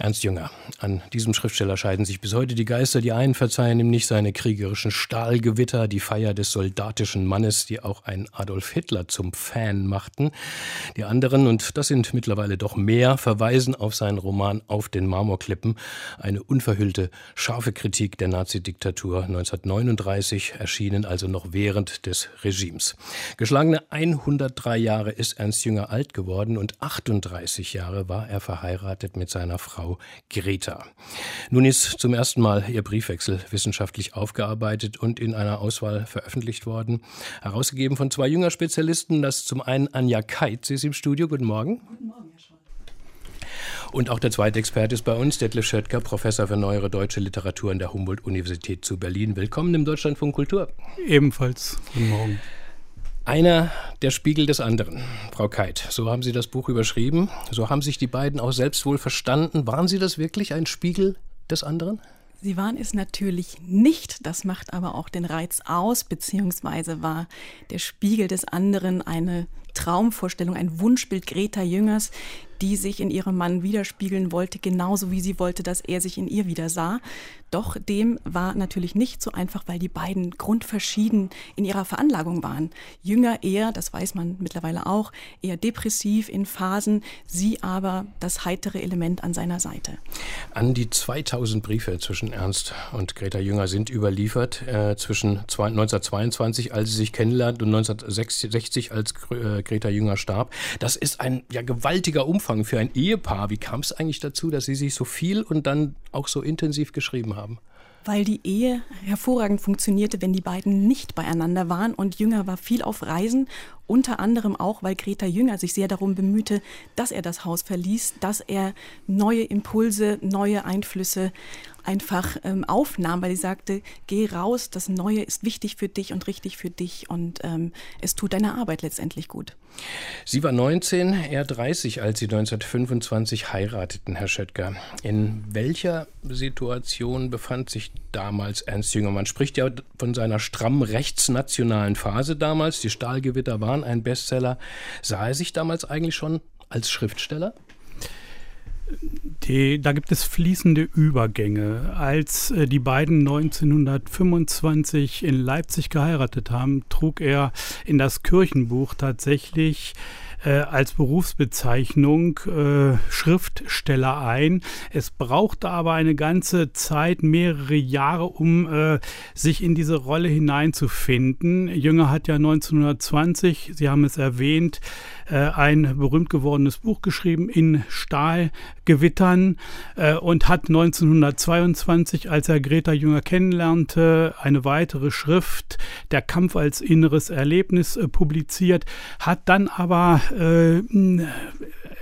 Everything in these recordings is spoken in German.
Ernst Jünger. An diesem Schriftsteller scheiden sich bis heute die Geister. Die einen verzeihen ihm nicht seine kriegerischen Stahlgewitter, die Feier des soldatischen Mannes, die auch einen Adolf Hitler zum Fan machten. Die anderen, und das sind mittlerweile doch mehr, verweisen auf seinen Roman Auf den Marmorklippen, eine unverhüllte, scharfe Kritik der Nazidiktatur 1939, erschienen also noch während des Regimes. Geschlagene 103 Jahre ist Ernst Jünger alt geworden und 38 Jahre war er verheiratet mit seiner Frau Frau Greta. Nun ist zum ersten Mal ihr Briefwechsel wissenschaftlich aufgearbeitet und in einer Auswahl veröffentlicht worden. Herausgegeben von zwei jünger Spezialisten. Das ist zum einen Anja Keit. Sie ist im Studio. Guten Morgen. Guten Morgen, Herr Scholl. Und auch der zweite Experte ist bei uns, Detlef Schöttger, Professor für neuere deutsche Literatur an der Humboldt-Universität zu Berlin. Willkommen im Deutschlandfunk Kultur. Ebenfalls. Guten Morgen. Einer der Spiegel des anderen, Frau Keit. So haben Sie das Buch überschrieben. So haben sich die beiden auch selbst wohl verstanden. Waren Sie das wirklich ein Spiegel des anderen? Sie waren es natürlich nicht, das macht aber auch den Reiz aus, beziehungsweise war der Spiegel des anderen eine Traumvorstellung, ein Wunschbild Greta Jüngers, die sich in ihrem Mann widerspiegeln wollte, genauso wie sie wollte, dass er sich in ihr wieder sah. Doch dem war natürlich nicht so einfach, weil die beiden grundverschieden in ihrer Veranlagung waren. Jünger eher, das weiß man mittlerweile auch, eher depressiv in Phasen, sie aber das heitere Element an seiner Seite. An die 2000 Briefe zwischen Ernst und Greta Jünger sind überliefert, äh, zwischen 1922, als sie sich kennenlernt, und 1960, als äh, Greta Jünger starb. Das ist ein ja, gewaltiger Umfang für ein Ehepaar. Wie kam es eigentlich dazu, dass sie sich so viel und dann auch so intensiv geschrieben haben? Weil die Ehe hervorragend funktionierte, wenn die beiden nicht beieinander waren. Und Jünger war viel auf Reisen, unter anderem auch, weil Greta Jünger sich sehr darum bemühte, dass er das Haus verließ, dass er neue Impulse, neue Einflüsse einfach ähm, aufnahm, weil sie sagte, geh raus, das Neue ist wichtig für dich und richtig für dich und ähm, es tut deiner Arbeit letztendlich gut. Sie war 19, er 30, als Sie 1925 heirateten, Herr Schöttger. In welcher Situation befand sich damals Ernst Jünger? Man spricht ja von seiner stramm rechtsnationalen Phase damals. Die Stahlgewitter waren ein Bestseller. Sah er sich damals eigentlich schon als Schriftsteller? Die, da gibt es fließende Übergänge. Als äh, die beiden 1925 in Leipzig geheiratet haben, trug er in das Kirchenbuch tatsächlich äh, als Berufsbezeichnung äh, Schriftsteller ein. Es brauchte aber eine ganze Zeit, mehrere Jahre, um äh, sich in diese Rolle hineinzufinden. Jünger hat ja 1920, Sie haben es erwähnt, äh, ein berühmt gewordenes Buch geschrieben in Stahlgewittern äh, und hat 1922, als er Greta Jünger kennenlernte, eine weitere Schrift, Der Kampf als inneres Erlebnis, äh, publiziert, hat dann aber äh,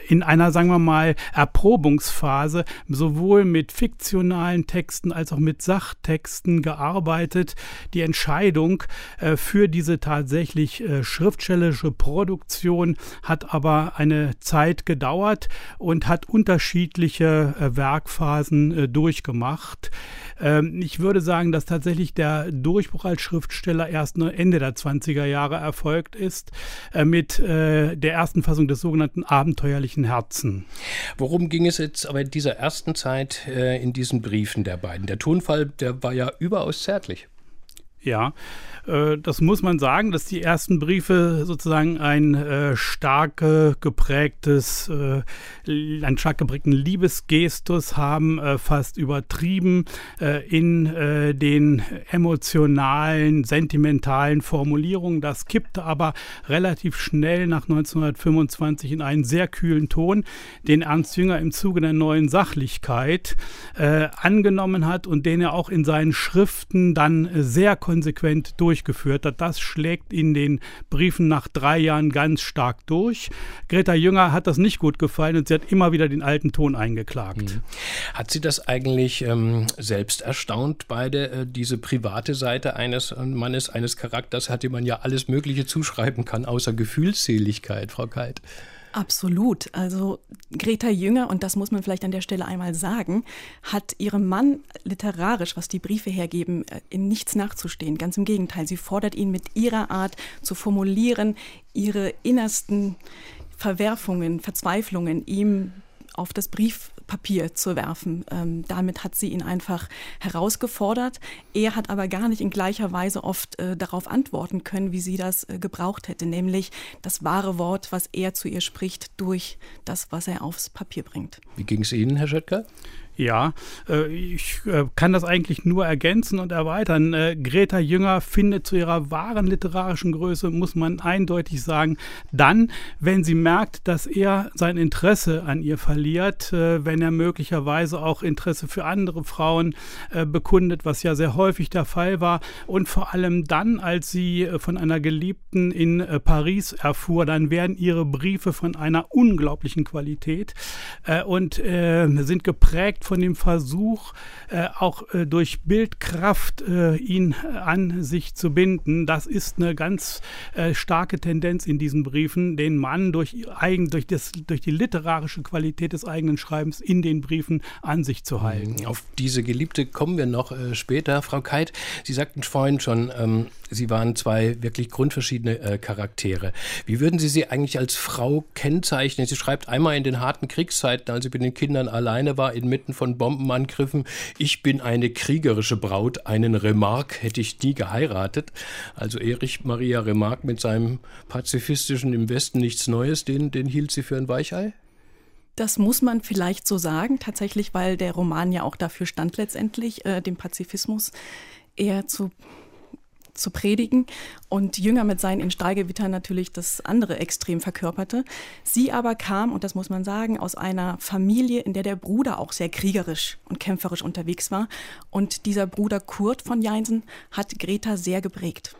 in einer, sagen wir mal, Erprobungsphase sowohl mit fiktionalen Texten als auch mit Sachtexten gearbeitet. Die Entscheidung äh, für diese tatsächlich äh, schriftstellerische Produktion hat aber eine Zeit gedauert und hat unterschiedliche äh, Werkphasen äh, durchgemacht. Ähm, ich würde sagen, dass tatsächlich der Durchbruch als Schriftsteller erst Ende der 20er Jahre erfolgt ist äh, mit der ersten Fassung des sogenannten abenteuerlichen Herzen. Worum ging es jetzt aber in dieser ersten Zeit in diesen Briefen der beiden? Der Tonfall, der war ja überaus zärtlich. Ja, äh, das muss man sagen, dass die ersten Briefe sozusagen ein äh, stark geprägtes, äh, einen stark geprägten Liebesgestus haben, fast übertrieben in den emotionalen, sentimentalen Formulierungen. Das kippte aber relativ schnell nach 1925 in einen sehr kühlen Ton, den Ernst Jünger im Zuge der neuen Sachlichkeit angenommen hat und den er auch in seinen Schriften dann sehr konsequent durch durchgeführt hat. Das schlägt in den Briefen nach drei Jahren ganz stark durch. Greta Jünger hat das nicht gut gefallen und sie hat immer wieder den alten Ton eingeklagt. Mhm. Hat sie das eigentlich ähm, selbst erstaunt, beide, äh, diese private Seite eines Mannes, eines Charakters, hat dem man ja alles Mögliche zuschreiben kann, außer Gefühlsseligkeit, Frau Keit? Absolut. Also Greta Jünger, und das muss man vielleicht an der Stelle einmal sagen, hat ihrem Mann literarisch, was die Briefe hergeben, äh, in nichts nachzustehen. Ganz im Gegenteil, sie fordert ihn mit ihrer Art zu formulieren, ihre innersten Verwerfungen, Verzweiflungen ihm auf das Briefpapier zu werfen. Ähm, damit hat sie ihn einfach herausgefordert. Er hat aber gar nicht in gleicher Weise oft äh, darauf antworten können, wie sie das äh, gebraucht hätte, nämlich das wahre Wort, was er zu ihr spricht, durch das, was er aufs Papier bringt. Wie ging es Ihnen, Herr Schöttger? Ja, äh, ich äh, kann das eigentlich nur ergänzen und erweitern. Äh, Greta Jünger findet zu ihrer wahren literarischen Größe, muss man eindeutig sagen, dann, wenn sie merkt, dass er sein Interesse an ihr verliert, wenn er möglicherweise auch Interesse für andere Frauen bekundet, was ja sehr häufig der Fall war. Und vor allem dann, als sie von einer Geliebten in Paris erfuhr, dann werden ihre Briefe von einer unglaublichen Qualität und sind geprägt von dem Versuch, äh, auch äh, durch Bildkraft äh, ihn an sich zu binden. Das ist eine ganz starke Tendenz in diesen Briefen, den Mann durch, eigen, durch, das, durch die literarische Qualität des eigenen Schreibens in den Briefen an sich zu halten. Auf diese Geliebte kommen wir noch später. Frau Keit, Sie sagten vorhin schon, ähm, Sie waren zwei wirklich grundverschiedene äh, Charaktere. Wie würden Sie sie eigentlich als Frau kennzeichnen? Sie schreibt einmal in den harten Kriegszeiten, als sie mit den Kindern alleine war, inmitten von Bombenangriffen, ich bin eine kriegerische Braut, einen Remarque hätte ich nie geheiratet. Also Erich Maria Remarque mit seinem pazifistischen im Westen nichts Neues, den, den hielt sie für ein Weichei? Das muss man vielleicht so sagen, tatsächlich, weil der Roman ja auch dafür stand letztendlich, äh, dem Pazifismus eher zu zu predigen und Jünger mit seinen in Stahlgewittern natürlich das andere Extrem verkörperte. Sie aber kam, und das muss man sagen, aus einer Familie, in der der Bruder auch sehr kriegerisch und kämpferisch unterwegs war. Und dieser Bruder Kurt von Jeinsen hat Greta sehr geprägt.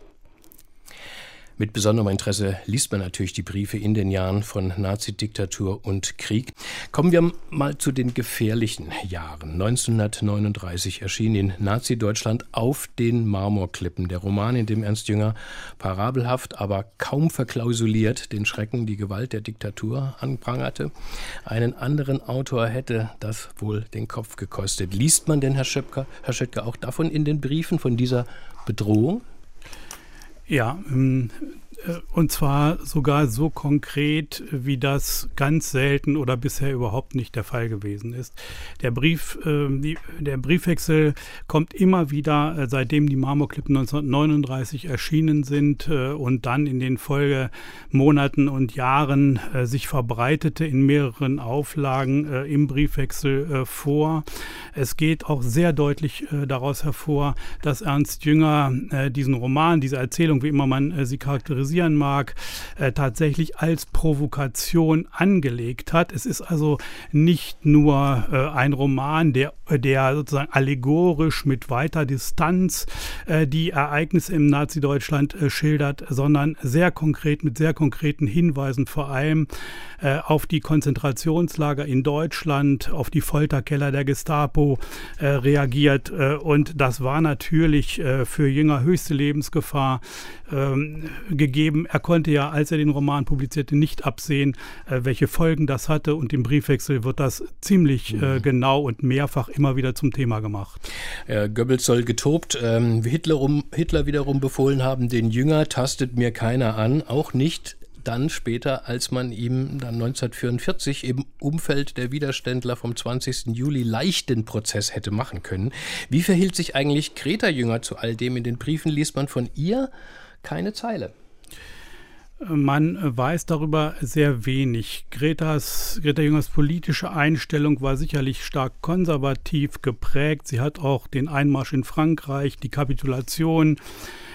Mit besonderem Interesse liest man natürlich die Briefe in den Jahren von Nazidiktatur und Krieg. Kommen wir mal zu den gefährlichen Jahren. 1939 erschien in Nazi-Deutschland auf den Marmorklippen der Roman, in dem Ernst Jünger parabelhaft, aber kaum verklausuliert den Schrecken, die Gewalt der Diktatur anprangerte. Einen anderen Autor hätte das wohl den Kopf gekostet. Liest man denn, Herr Schöpker, Herr Schöttger, auch davon in den Briefen, von dieser Bedrohung? Ja, ähm, äh, und zwar sogar so konkret, wie das ganz selten oder bisher überhaupt nicht der Fall gewesen ist. Der Brief, äh, der Briefwechsel kommt immer wieder, äh, seitdem die Marmorklippen 1939 erschienen sind und dann in den Folgemonaten und Jahren sich verbreitete in mehreren Auflagen im Briefwechsel vor. Es geht auch sehr deutlich daraus hervor, dass Ernst Jünger diesen Roman, diese Erzählung, wie immer man sie charakterisiert, kritisieren mag, äh, tatsächlich als Provokation angelegt hat. Es ist also nicht nur äh, ein Roman, der, der sozusagen allegorisch mit weiter Distanz äh, die Ereignisse im Nazi-Deutschland äh, schildert, sondern sehr konkret mit sehr konkreten Hinweisen vor allem äh, auf die Konzentrationslager in Deutschland, auf die Folterkeller der Gestapo reagiert. und das war natürlich für Jünger höchste Lebensgefahr ähm, gegeben. Er konnte ja, als er den Roman publizierte, nicht absehen, welche Folgen das hatte. Und im Briefwechsel wird das ziemlich mhm. genau und mehrfach immer wieder zum Thema gemacht. Goebbels soll getobt, ähm, Hitler, um, Hitler wiederum befohlen haben, den Jünger tastet mir keiner an, auch nicht dann später, als man ihm dann 1944 im Umfeld der Widerständler vom 20. Juli leicht den Prozess hätte machen können. Wie verhielt sich eigentlich Greta Jünger zu all dem? In den Briefen liest man von ihr keine Zeile. Man weiß darüber sehr wenig. Gretas, Greta Jüngers politische Einstellung war sicherlich stark konservativ geprägt. Sie hat auch den Einmarsch in Frankreich, die Kapitulation äh,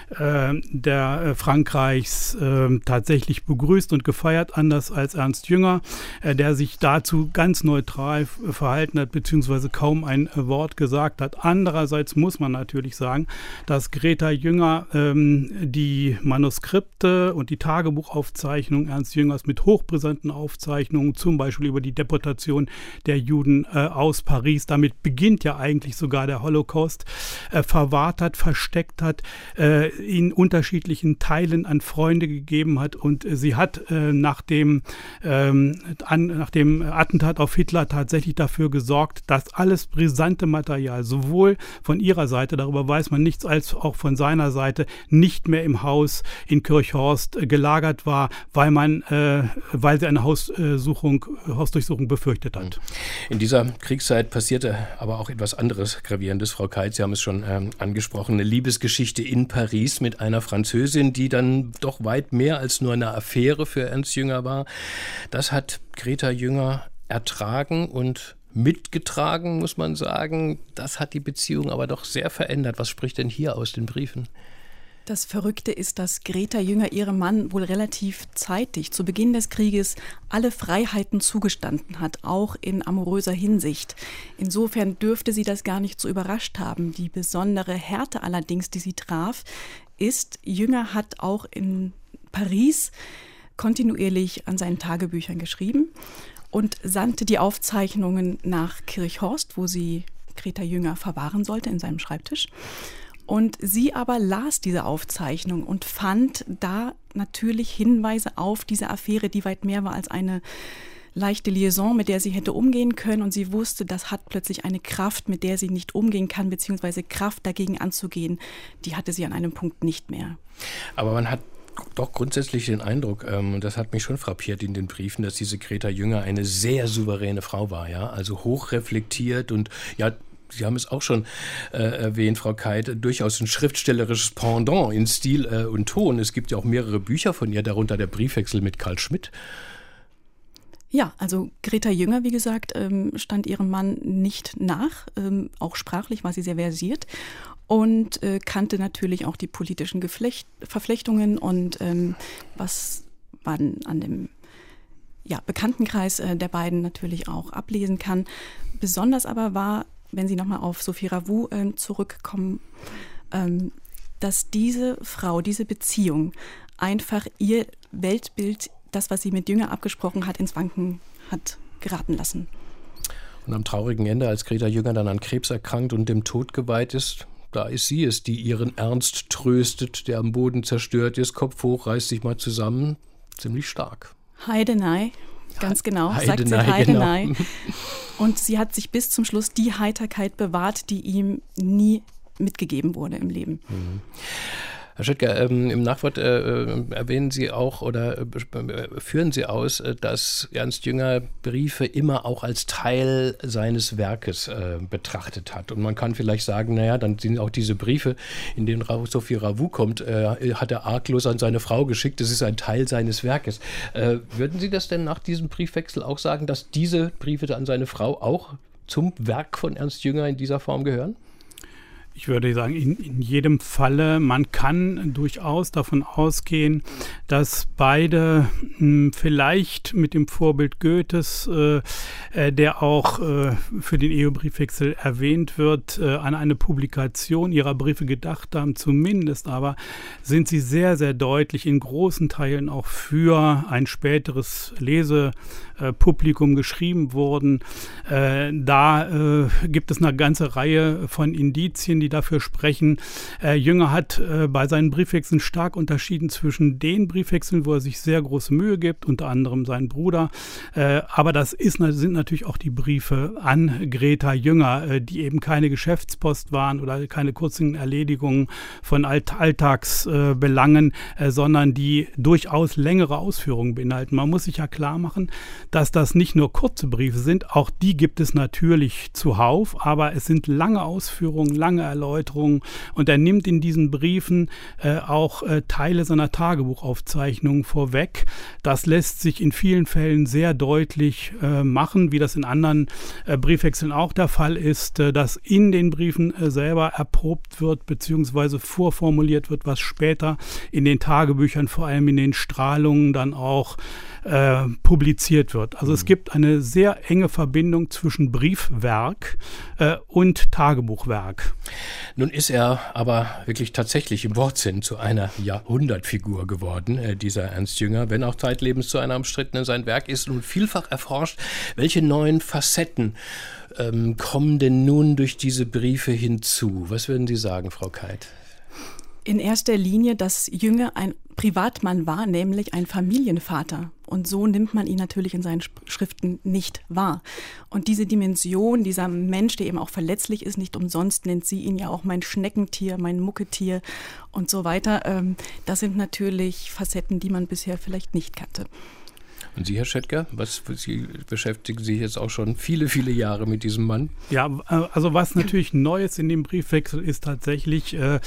der äh, Frankreichs äh, tatsächlich begrüßt und gefeiert, anders als Ernst Jünger, äh, der sich dazu ganz neutral verhalten hat, beziehungsweise kaum ein Wort gesagt hat. Andererseits muss man natürlich sagen, dass Greta Jünger ähm, die Manuskripte und die Tagebuchaufzeichnungen Ernst Jüngers mit hochbrisanten Aufzeichnungen, zum Beispiel über die Deportation der Juden äh, aus Paris, damit beginnt ja eigentlich sogar der Holocaust, äh, verwahrt hat, versteckt hat in unterschiedlichen Teilen an Freunde gegeben hat. Und sie hat äh, nach, dem, ähm, an, nach dem Attentat auf Hitler tatsächlich dafür gesorgt, dass alles brisante Material, sowohl von ihrer Seite, darüber weiß man nichts, als auch von seiner Seite, nicht mehr im Haus in Kirchhorst äh, gelagert war, weil man, äh, weil sie eine Haussuchung, Hausdurchsuchung befürchtet hat. In dieser Kriegszeit passierte aber auch etwas anderes Gravierendes, Frau Keit. Sie haben es schon ähm, angesprochen, eine Liebesgeschichte in Paris mit einer Französin, die dann doch weit mehr als nur eine Affäre für Ernst Jünger war. Das hat Greta Jünger ertragen und mitgetragen, muss man sagen. Das hat die Beziehung aber doch sehr verändert. Was spricht denn hier aus den Briefen? Das Verrückte ist, dass Greta Jünger ihrem Mann wohl relativ zeitig zu Beginn des Krieges alle Freiheiten zugestanden hat, auch in amoröser Hinsicht. Insofern dürfte sie das gar nicht so überrascht haben. Die besondere Härte allerdings, die sie traf, ist, Jünger hat auch in Paris kontinuierlich an seinen Tagebüchern geschrieben und sandte die Aufzeichnungen nach Kirchhorst, wo sie Greta Jünger verwahren sollte in seinem Schreibtisch. Und sie aber las diese Aufzeichnung und fand da natürlich Hinweise auf diese Affäre, die weit mehr war als eine leichte Liaison, mit der sie hätte umgehen können. Und sie wusste, das hat plötzlich eine Kraft, mit der sie nicht umgehen kann, beziehungsweise Kraft dagegen anzugehen, die hatte sie an einem Punkt nicht mehr. Aber man hat doch grundsätzlich den Eindruck, ähm, und das hat mich schon frappiert in den Briefen, dass diese Greta Jünger eine sehr souveräne Frau war, ja, also hochreflektiert und ja Sie haben es auch schon äh, erwähnt, Frau Keit, durchaus ein schriftstellerisches Pendant in Stil äh, und Ton. Es gibt ja auch mehrere Bücher von ihr, darunter der Briefwechsel mit Karl Schmidt. Ja, also Greta Jünger, wie gesagt, ähm, stand ihrem Mann nicht nach. Ähm, auch sprachlich war sie sehr versiert und äh, kannte natürlich auch die politischen Geflecht Verflechtungen und ähm, was man an dem ja, Bekanntenkreis äh, der beiden natürlich auch ablesen kann. Besonders aber war wenn Sie nochmal auf Sophie Ravou äh, zurückkommen, ähm, dass diese Frau, diese Beziehung einfach ihr Weltbild, das, was sie mit Jünger abgesprochen hat, ins Wanken hat geraten lassen. Und am traurigen Ende, als Greta Jünger dann an Krebs erkrankt und dem Tod geweiht ist, da ist sie es, die ihren Ernst tröstet, der am Boden zerstört ist, Kopf hoch, reißt sich mal zusammen. Ziemlich stark. Heidenei, Ganz genau, Heidenei, sagt sie Heidenei. Genau. Und sie hat sich bis zum Schluss die Heiterkeit bewahrt, die ihm nie mitgegeben wurde im Leben. Mhm. Herr Schüttger, ähm, im Nachwort äh, äh, erwähnen Sie auch oder äh, äh, führen Sie aus, äh, dass Ernst Jünger Briefe immer auch als Teil seines Werkes äh, betrachtet hat. Und man kann vielleicht sagen, naja, dann sind auch diese Briefe, in denen Sophie Ravou kommt, hat er arglos an seine Frau geschickt. Das ist ein Teil seines Werkes. würden Sie das denn nach diesem Briefwechsel auch sagen, dass diese Briefe an seine Frau auch zum Werk von Ernst Jünger in dieser Form gehören? Ich würde sagen, in, in jedem Falle, man kann durchaus davon ausgehen, dass beide mh, hm, vielleicht mit dem Vorbild Goethes, äh, äh, der auch äh, für den EU-Briefwechsel erwähnt wird, äh, an eine Publikation ihrer Briefe gedacht haben. Zumindest aber sind sie sehr, sehr deutlich in großen Teilen auch für ein späteres Lesepublikum geschrieben worden. Äh, da äh, gibt es eine ganze Reihe von Indizien, die dafür sprechen. Äh, Jünger hat äh, bei seinen Briefwechseln stark unterschieden zwischen den Briefwechseln, wo er sich sehr große Mühe gibt, unter anderem sein Bruder. Äh, aber das ist, sind natürlich auch die Briefe an Greta Jünger, äh, die eben keine Geschäftspost waren oder keine kurzen Erledigungen von Alt Alltagsbelangen, äh, sondern die durchaus längere Ausführungen beinhalten. Man muss sich ja klar machen, dass das nicht nur kurze Briefe sind, auch die gibt es natürlich zuhauf, aber es sind lange Ausführungen, lange Erläuterungen. Und er nimmt in diesen Briefen äh, auch äh, Teile seiner Tagebuchaufzeichnungen vorweg. Das lässt sich in vielen Fällen sehr deutlich äh, machen, wie das in anderen äh, Briefwechseln auch der Fall ist, äh, dass in den Briefen äh, selber erprobt wird bzw. vorformuliert wird, was später in den Tagebüchern, vor allem in den Strahlungen, dann auch äh, publiziert wird. Also mhm. es gibt eine sehr enge Verbindung zwischen Briefwerk äh, und Tagebuchwerk. Nun ist er aber wirklich tatsächlich im Wortsinn zu einer Jahrhundertfigur geworden, äh, dieser Ernst Jünger, wenn auch zeitlebens zu einer umstrittenen. Sein Werk ist nun vielfach erforscht. Welche neuen Facetten ähm, kommen denn nun durch diese Briefe hinzu? Was würden Sie sagen, Frau Keit? In erster Linie, dass Jünger ein Privatmann war, nämlich ein Familienvater. Und so nimmt man ihn natürlich in seinen Schriften nicht wahr. Und diese Dimension, dieser Mensch, der eben auch verletzlich ist, nicht umsonst nennt sie ihn ja auch mein Schneckentier, mein Mucketier und so weiter. Ähm, das sind natürlich Facetten, die man bisher vielleicht nicht kannte. Und Sie, Herr Schettker, was Sie beschäftigen sich jetzt auch schon viele, viele Jahre mit diesem Mann? Ja, äh, also was natürlich Neues in dem Briefwechsel ist tatsächlich, äh,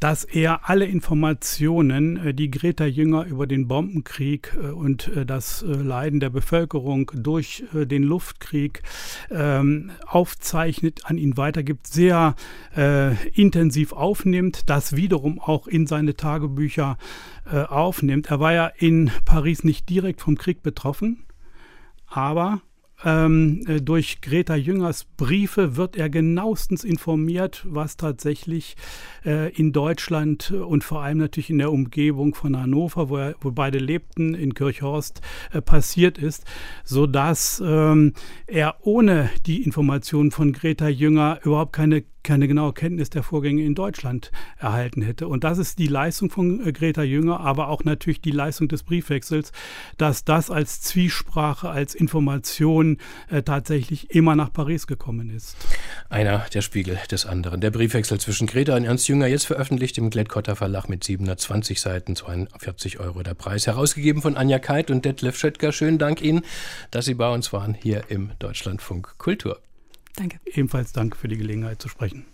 dass er alle Informationen, äh, die Greta Jünger über den Bombenkrieg und das Leiden der Bevölkerung durch den Luftkrieg ähm, aufzeichnet, an ihn weitergibt, sehr intensiv aufnimmt, das wiederum auch in seine Tagebücher aufnimmt. Er war ja in Paris nicht direkt vom Krieg betroffen, aber ähm, äh, durch Greta Jüngers Briefe wird er genauestens informiert, was tatsächlich äh, in Deutschland und vor allem natürlich in der Umgebung von Hannover, wo, er, wo beide lebten, in Kirchhorst, äh, passiert ist, sodass ähm, er ohne die Informationen von Greta Jünger überhaupt keine keine genaue Kenntnis der Vorgänge in Deutschland erhalten hätte. Und das ist die Leistung von äh, Greta Jünger, aber auch natürlich die Leistung des Briefwechsels, dass das als Zwiesprache, als Information äh, tatsächlich immer nach Paris gekommen ist. Einer der Spiegel des anderen. Der Briefwechsel zwischen Greta und Ernst Jünger, jetzt veröffentlicht im Glättkotter Verlag mit 720 Seiten, 42 Euro der Preis. Herausgegeben von Anja Keit und Detlef Schöttger. Schönen Dank Ihnen, dass Sie bei uns waren hier im Deutschlandfunk Kultur. Danke. Ebenfalls danke für die Gelegenheit zu sprechen.